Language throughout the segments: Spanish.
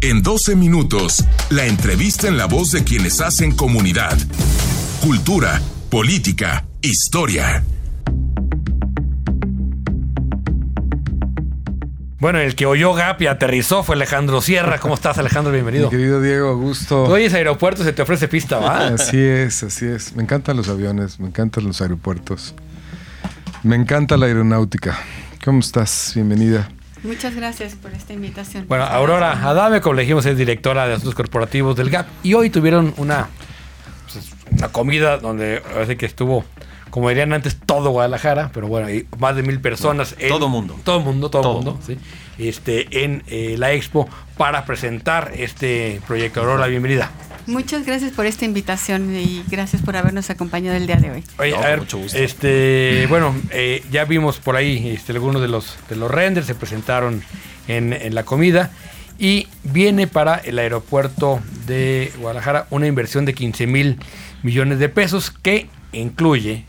En 12 minutos, la entrevista en la voz de quienes hacen comunidad. Cultura, política, historia. Bueno, el que oyó Gap y aterrizó fue Alejandro Sierra. ¿Cómo estás, Alejandro? Bienvenido. Mi querido Diego, gusto. Tú oyes aeropuerto, se te ofrece pista, ¿va? Así es, así es. Me encantan los aviones, me encantan los aeropuertos. Me encanta la aeronáutica. ¿Cómo estás? Bienvenida. Muchas gracias por esta invitación. Bueno, Aurora Adame, como le dijimos, es directora de asuntos corporativos del GAP. Y hoy tuvieron una, pues, una comida donde parece que estuvo, como dirían antes, todo Guadalajara, pero bueno, hay más de mil personas. en- todo mundo. Todo mundo, todo, Todo. mundo, sí. Este, en eh, la expo para presentar este proyecto. Aurora, bienvenida. Muchas gracias por esta invitación y gracias por habernos acompañado el día de hoy. Oye, No, a ver, mucho gusto. este, bueno, eh, ya vimos por ahí este, algunos de los, de los renders, se presentaron en, en la comida y viene para el aeropuerto de Guadalajara una inversión de 15 mil millones de pesos que incluye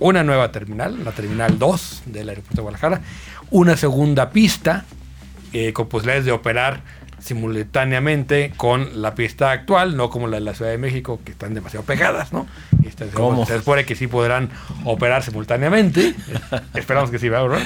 una nueva terminal, la terminal 2 del aeropuerto de Guadalajara, una segunda pista eh, con posibilidades de operar simultáneamente con la pista actual, no como la de la Ciudad de México, que están demasiado pegadas, ¿no? Este, ¿Cómo? Se supone que sí podrán operar simultáneamente. Esperamos que sí, ¿verdad?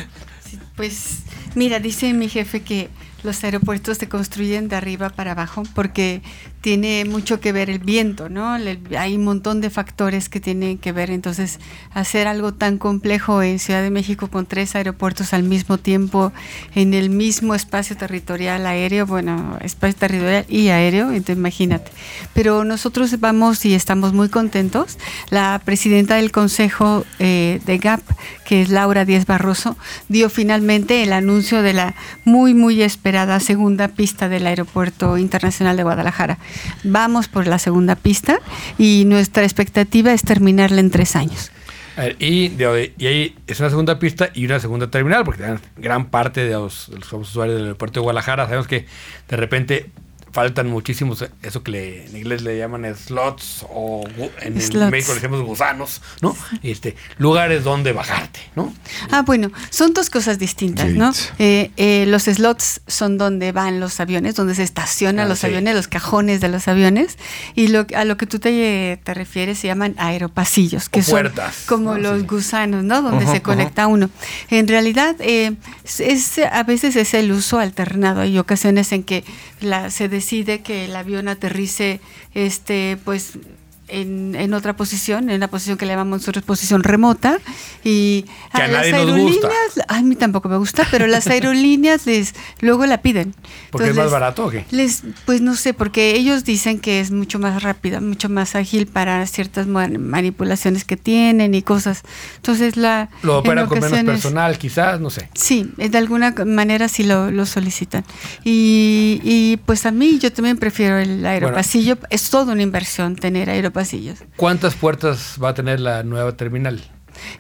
Sí, Pues mira, dice mi jefe que los aeropuertos se construyen de arriba para abajo porque tiene mucho que ver el viento, ¿no? Hay un montón de factores que tienen que ver. Entonces, hacer algo tan complejo en Ciudad de México con tres aeropuertos al mismo tiempo, en el mismo espacio territorial aéreo, bueno, espacio territorial y aéreo, entonces imagínate. Pero nosotros vamos y estamos muy contentos. La presidenta del Consejo eh, de GAP, que es Laura Díaz Barroso, dio finalmente el anuncio de la muy, muy esperada segunda pista del Aeropuerto Internacional de Guadalajara. Vamos por la segunda pista y nuestra expectativa es terminarla en tres años. Ver, y, ahí es una segunda pista y una segunda terminal, porque gran parte de los, de los usuarios del aeropuerto de Guadalajara sabemos que de repente faltan muchísimos, eso que le- en inglés le llaman slots o en Slots. México le decimos gusanos, ¿no? Este, lugares donde bajarte, ¿no? Ah, bueno, son dos cosas distintas, ¿no? Eh, eh, los slots son donde van los aviones, donde se estacionan Ah, los sí. aviones, los cajones de los aviones, y lo, a lo que tú te, te refieres se llaman aeropasillos, que O son puertas, como ¿no? los Sí. gusanos, ¿no? Donde Ajá, se conecta uno. En realidad, eh, es, es- a veces es el uso alternado. Hay ocasiones en que la, se decide que el avión aterrice, este, pues en, en otra posición, en la posición que le llamamos nosotros posición remota y Que a las nadie nos gusta. aerolíneas, a mí tampoco me gusta, pero las aerolíneas les luego la piden. Porque es Entonces, más barato o qué? Les, pues no sé, porque ellos dicen que es mucho más rápida, mucho más ágil para ciertas ma- manipulaciones que tienen y cosas. Entonces la Lo operan con menos personal, quizás, no sé. Sí, eh, de alguna manera sí lo, lo solicitan. Y, y, pues a mí yo también prefiero el aeropasillo. es toda una inversión tener aeropasillos. ¿Cuántas puertas va a tener la nueva terminal?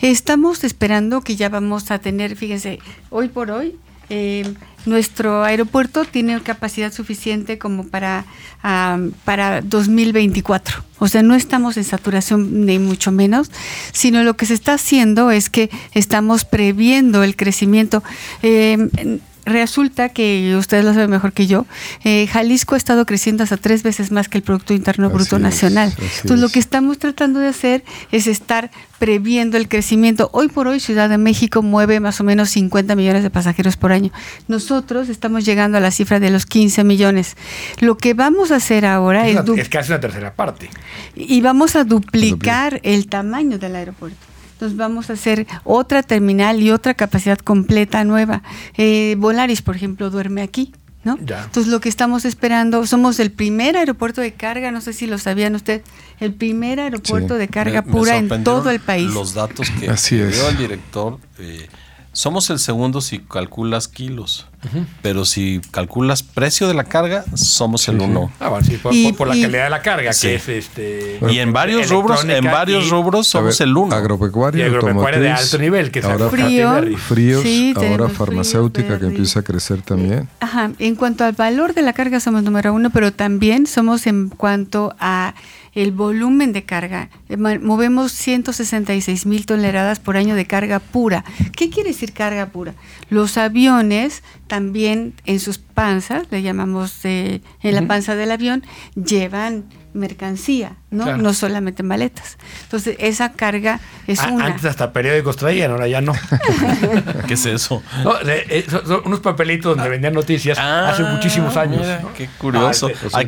Estamos esperando que ya vamos a tener, fíjense, hoy por hoy, eh, nuestro aeropuerto tiene capacidad suficiente como para, ah, para 2024. O sea, no estamos en saturación ni mucho menos, sino lo que se está haciendo es que estamos previendo el crecimiento. Eh, Resulta que ustedes lo saben mejor que yo, eh, Jalisco ha estado creciendo hasta tres veces más que el Producto Interno Bruto Nacional. Entonces, lo que estamos tratando de hacer es estar previendo el crecimiento. Hoy por hoy Ciudad de México mueve más o menos 50 millones de pasajeros por año. Nosotros estamos llegando a la cifra de los 15 millones. Lo que vamos a hacer ahora Es, es, una- du- es casi una tercera parte. y vamos a duplicar el tamaño del aeropuerto. Entonces vamos a hacer otra terminal y otra capacidad completa nueva. Eh, Volaris, por ejemplo, duerme aquí. ¿no? Entonces lo que estamos esperando, somos el primer aeropuerto de carga, no sé si lo sabían ustedes, el primer aeropuerto Sí. de carga Me- me pura en todo el país. Los datos que dio el director. eh, somos el segundo si calculas kilos, pero si calculas precio de la carga, somos el uno. Ah, bueno, sí, por, Y- por- por la y- calidad de la carga, Sí. que es este. Y en varios rubros, en varios y- rubros ver, somos el uno. Y Agropecuaria, agropecuaria de automotriz, alto nivel, que es ahora Frío. Fríos, Sí, ahora farmacéutica que empieza a crecer también. Ajá, en cuanto al valor de la carga somos número uno, pero también somos en cuanto a el volumen de carga. Eh, Movemos 166 mil toneladas por año de carga pura. ¿Qué quiere decir carga pura? Los aviones, también en sus panzas, le llamamos en la panza del avión, llevan mercancía, ¿no? No solamente maletas. Entonces, esa carga es una. Antes hasta periódicos traían, ahora ya no. ¿Qué es eso? Eh, son, unos papelitos donde vendían noticias ah, hace muchísimos años. Qué curioso. Ah,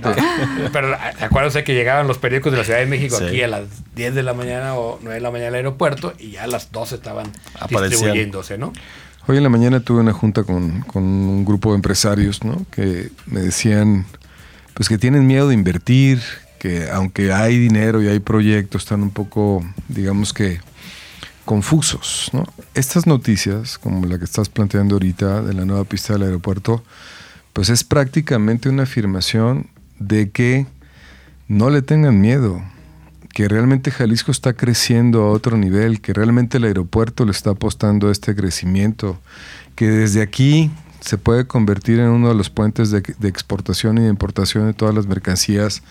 pero acuérdense que llegaban los periódicos de la Ciudad de México aquí a las 10 de la mañana o 9 de la mañana al aeropuerto y ya a las 12 estaban distribuyéndose, ¿no? Hoy en la mañana tuve una junta con, con un grupo de empresarios, ¿no? Que me decían, pues que tienen miedo de invertir, que aunque hay dinero y hay proyectos, están un poco, digamos que, confusos. Estas noticias, como la que estás planteando ahorita de la nueva pista del aeropuerto, pues es prácticamente una afirmación de que no le tengan miedo, que realmente Jalisco está creciendo a otro nivel, que realmente el aeropuerto le está apostando a este crecimiento, que desde aquí se puede convertir en uno de los puentes de, de exportación y de importación de todas las mercancías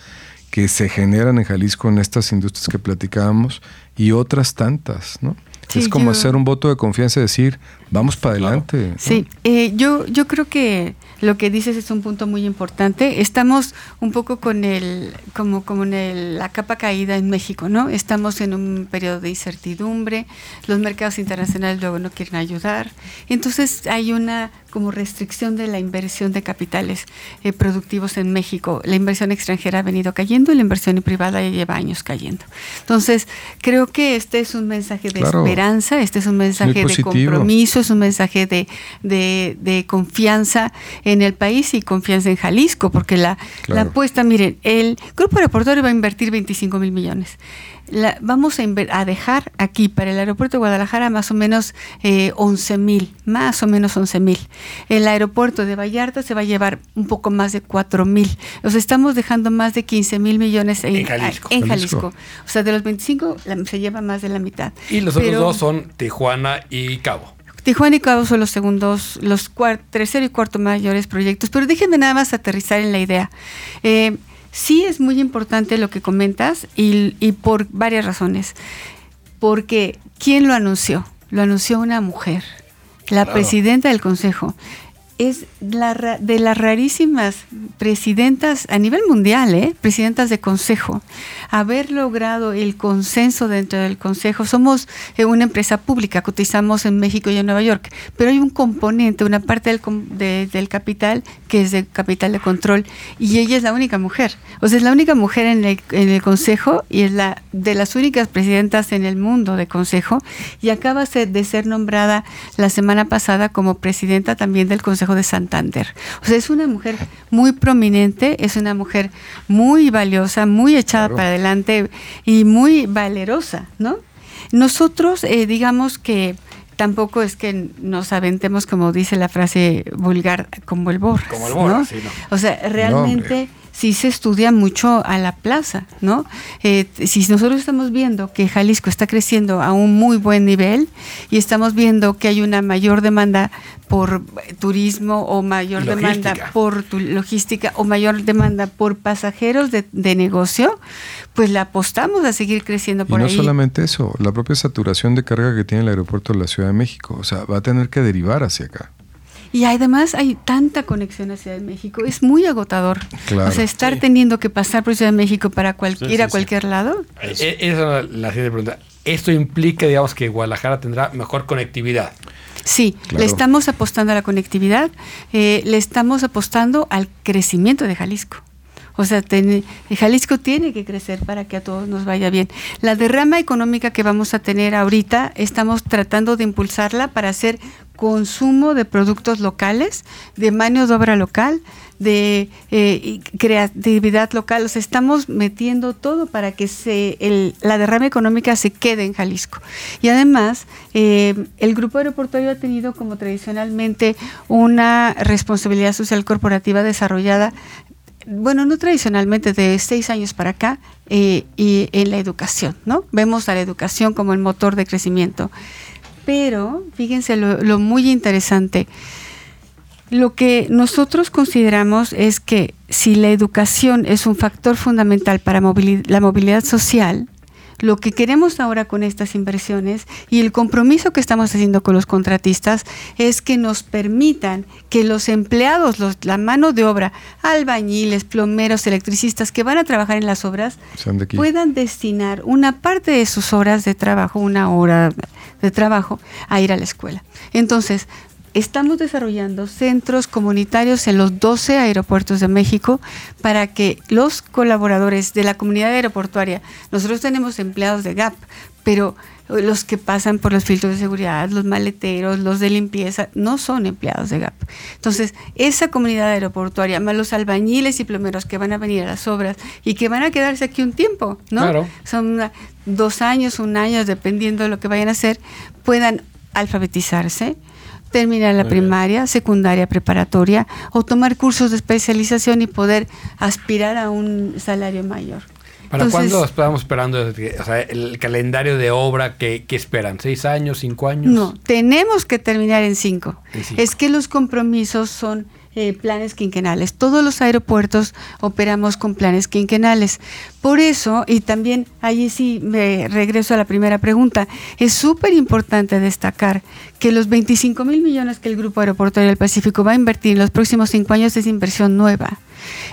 que se generan en Jalisco en estas industrias que platicábamos y otras tantas, ¿no? es como hacer un voto de confianza y decir, vamos para adelante. Sí, eh, yo, yo creo que lo que dices es un punto muy importante. Estamos un poco con el, como, como en el, la capa caída en México, ¿no? Estamos en un periodo de incertidumbre, los mercados internacionales luego no quieren ayudar. Entonces hay una como restricción de la inversión de capitales eh, productivos en México. La inversión extranjera ha venido cayendo y la inversión privada ya lleva años cayendo. Entonces, creo que este es un mensaje de esperanza, este es un mensaje de compromiso, es un mensaje de, de, de confianza en el país y confianza en Jalisco, porque la, la apuesta, miren, el Grupo Aeroportuario va a invertir 25 mil millones. La, vamos a, a, dejar aquí para el aeropuerto de Guadalajara más o menos eh, 11 mil, más o menos 11 mil. El aeropuerto de Vallarta se va a llevar un poco más de 4 mil. O sea, estamos dejando más de 15 mil millones en, Jalisco. O sea, de los 25 se lleva más de la mitad. Y los otros dos son Tijuana y Cabo. Tijuana y Cabo son los segundos, los tercero y cuarto mayores proyectos, pero déjenme nada más aterrizar en la idea. Eh, sí es muy importante lo que comentas y, y por varias razones. Porque, ¿quién lo anunció? Lo anunció una mujer, la presidenta del Consejo es la, de las rarísimas presidentas a nivel mundial, ¿eh? presidentas de consejo, haber logrado el consenso dentro del consejo. Somos eh, una empresa pública, cotizamos en México y en Nueva York, pero hay un componente, una parte del, del capital que es de capital de control y ella es la única mujer. O sea, es la única mujer en el, en el consejo y es la de las únicas presidentas en el mundo de consejo y acaba de ser nombrada la semana pasada como presidenta también del consejo de Santander. O sea, es una mujer muy prominente, es una mujer muy valiosa, muy echada para adelante y muy valerosa, ¿no? Nosotros, eh, digamos que tampoco es que nos aventemos, como dice la frase vulgar, como el borras. Como el borras, ¿no? O sea, realmente sí se estudia mucho a la plaza, ¿no? Eh, si nosotros estamos viendo que Jalisco está creciendo a un muy buen nivel y estamos viendo que hay una mayor demanda por turismo o mayor demanda por tu logística o mayor demanda por pasajeros de, negocio, pues le apostamos a seguir creciendo por y no solamente eso, la propia saturación de carga que tiene el aeropuerto de la Ciudad de México, o sea, va a tener que derivar hacia acá. Y además hay tanta conexión hacia Ciudad de México, es muy agotador. o sea, estar teniendo que pasar por Ciudad de México para ir a cualquier lado. Esa es la siguiente pregunta. Esto implica, digamos, que Guadalajara tendrá mejor conectividad. Sí, le estamos apostando a la conectividad, eh, le estamos apostando al crecimiento de Jalisco. O sea, Jalisco tiene que crecer para que a todos nos vaya bien. La derrama económica que vamos a tener ahorita, estamos tratando de impulsarla para hacer consumo de productos locales, de mano de obra local, de eh, creatividad local. O sea, estamos metiendo todo para que se, la derrama económica se quede en Jalisco. Y además, eh, el grupo aeroportuario ha tenido como tradicionalmente una responsabilidad social corporativa desarrollada bueno, no tradicionalmente, de seis años para acá, eh, y en la educación, ¿no? Vemos a la educación como el motor de crecimiento. Pero, fíjense lo, muy interesante, lo que nosotros consideramos es que si la educación es un factor fundamental para la movilidad social, lo que queremos ahora con estas inversiones y el compromiso que estamos haciendo con los contratistas es que nos permitan que los empleados, los, la mano de obra, albañiles, plomeros, electricistas que van a trabajar en las obras, puedan destinar una parte de sus horas de trabajo, una hora de trabajo, a ir a la escuela. Entonces, estamos desarrollando centros comunitarios en los 12 aeropuertos de México para que los colaboradores de la comunidad aeroportuaria, nosotros tenemos empleados de GAP, pero los que pasan por los filtros de seguridad, los maleteros, los de limpieza, no son empleados de GAP. Entonces, esa comunidad aeroportuaria, más los albañiles y plomeros que van a venir a las obras y que van a quedarse aquí un tiempo, ¿no? Son dos años, un año, dependiendo de lo que vayan a hacer, puedan alfabetizarse, terminar la primaria, secundaria, preparatoria o tomar cursos de especialización y poder aspirar a un salario mayor. ¿Para cuándo estamos esperando el calendario de obra que, esperan? ¿Seis años, cinco años? No, tenemos que terminar en cinco. Es que los compromisos son eh, planes quinquenales. Todos los aeropuertos operamos con planes quinquenales. Por eso, y también allí sí me regreso a la primera pregunta, es súper importante destacar que los 25 mil millones que el Grupo Aeroportuario del Pacífico va a invertir en los próximos cinco años es inversión nueva.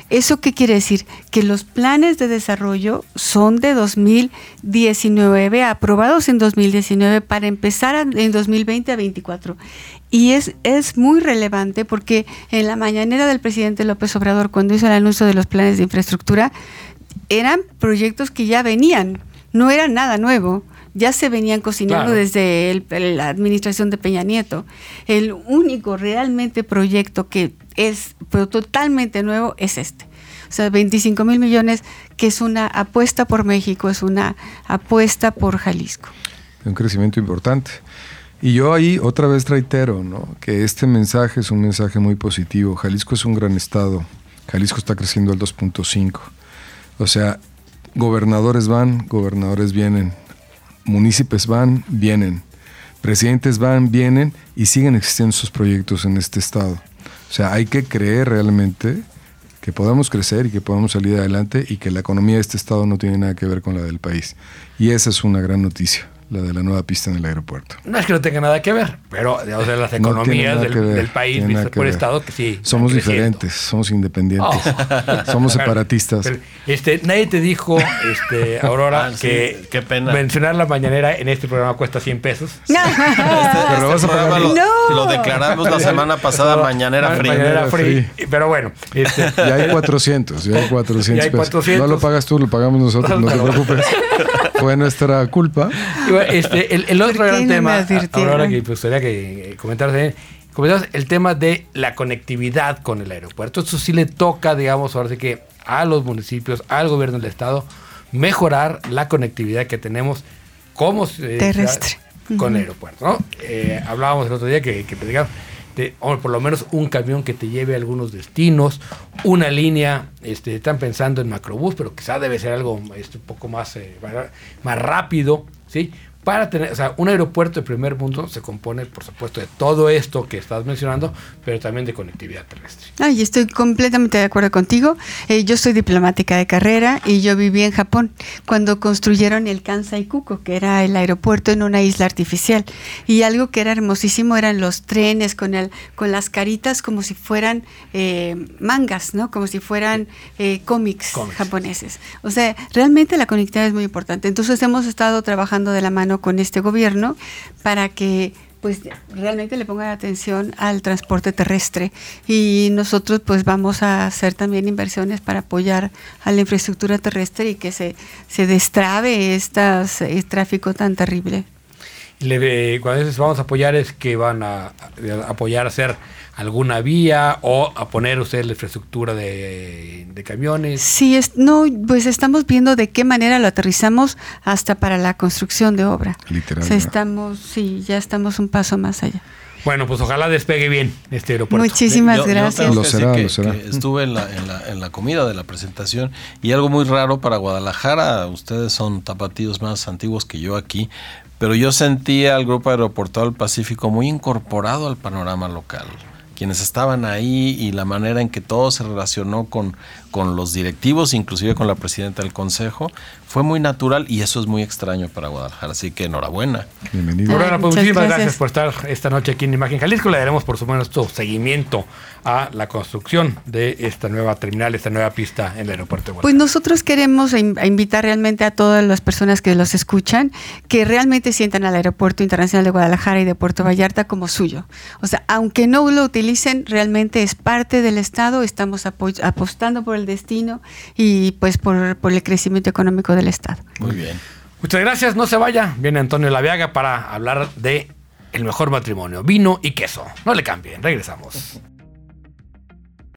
¿Eso qué quiere decir? Que los planes de desarrollo son de 2019, aprobados en 2019 para empezar en 2020 a 2024. Y es, es muy relevante porque en la mañanera del presidente López Obrador, cuando hizo el anuncio de los planes de infraestructura, eran proyectos que ya venían, no era nada nuevo ya se venían cocinando desde la administración de Peña Nieto. El único realmente proyecto que es pero totalmente nuevo es este. O sea, 25 mil millones, que es una apuesta por México, es una apuesta por Jalisco. Un crecimiento importante. Y yo ahí otra vez reitero ¿no? que este mensaje es un mensaje muy positivo. Jalisco es un gran estado. Jalisco está creciendo al 2.5. O sea, gobernadores van, gobernadores vienen, municipios van, vienen, presidentes van, vienen y siguen existiendo esos proyectos en este estado. O sea, hay que creer realmente que podamos crecer y que podamos salir adelante y que la economía de este estado no tiene nada que ver con la del país. Y esa es una gran noticia la de la nueva pista en el aeropuerto. No es que no tenga nada que ver, pero o sea, las economías del, país por estado que sí. Somos diferentes, somos independientes, oh. somos separatistas. este, nadie te dijo, este, Aurora, ah, que qué pena. mencionar la mañanera en este programa cuesta 100 pesos. No. Este, lo, lo, declaramos la semana pasada mañanera free. Mañanera free. Pero bueno. Este, ya hay 400, ya hay 400, hay 400 pesos. No lo pagas tú, lo pagamos nosotros, no, te preocupes. Fue nuestra culpa. Este, el, otro gran tema, ahora que me gustaría que comentarse, comentamos el tema de la conectividad con el aeropuerto. Esto sí le toca, digamos, ahora sí que a los municipios, al gobierno del estado, mejorar la conectividad que tenemos como terrestre con el aeropuerto. ¿no? Eh, hablábamos el otro día que, que por lo menos un camión que te lleve a algunos destinos, una línea, este, están pensando en macrobús, pero quizá debe ser algo este, un poco más, eh, más rápido, ¿sí? Para tener, o sea, un aeropuerto de primer mundo se compone, por supuesto, de todo esto que estás mencionando, pero también de conectividad terrestre. Ay, estoy completamente de acuerdo contigo. Eh, yo soy diplomática de carrera y yo viví en Japón cuando construyeron el Kansai Kuko, que era el aeropuerto en una isla artificial. Y algo que era hermosísimo eran los trenes con, el, con las caritas como si fueran eh, mangas, ¿no? Como si fueran eh, cómics japoneses. O sea, realmente la conectividad es muy importante. Entonces hemos estado trabajando de la mano con este gobierno para que pues realmente le pongan atención al transporte terrestre y nosotros pues vamos a hacer también inversiones para apoyar a la infraestructura terrestre y que se, se destrabe este tráfico tan terrible. Le, cuando vamos a apoyar es que van a, a apoyar a hacer alguna vía o a poner ustedes la infraestructura de, camiones? Sí, es, no, pues estamos viendo de qué manera lo aterrizamos hasta para la construcción de obra. Literalmente. estamos, sí, ya estamos un paso más allá. Bueno, pues ojalá despegue bien este aeropuerto. Muchísimas gracias. lo será, lo será. estuve en la, en, la, en la comida de la presentación y algo muy raro para Guadalajara, ustedes son tapatíos más antiguos que yo aquí, pero yo sentía al Grupo Aeroportuario del Pacífico muy incorporado al panorama local. Quienes estaban ahí y la manera en que todo se relacionó con, con los directivos, inclusive con la presidenta del consejo, fue muy natural y eso es muy extraño para Guadalajara. Así que enhorabuena. Bienvenido. Bueno, pues muchas muchísimas gracias. gracias. por estar esta noche aquí en Imagen Jalisco. Le daremos, por supuesto, seguimiento a la construcción de esta nueva terminal, esta nueva pista en el aeropuerto de Pues Guadalajara. nosotros queremos invitar realmente a todas las personas que los escuchan que realmente sientan al Aeropuerto Internacional de Guadalajara y de Puerto Vallarta como suyo. O sea, aunque no lo utilicen, realmente es parte del Estado, estamos apo- apostando por el destino y pues por, por el crecimiento económico del Estado. Muy bien. Muchas gracias, no se vaya. Viene Antonio Laviaga para hablar de el mejor matrimonio, vino y queso. No le cambien, regresamos.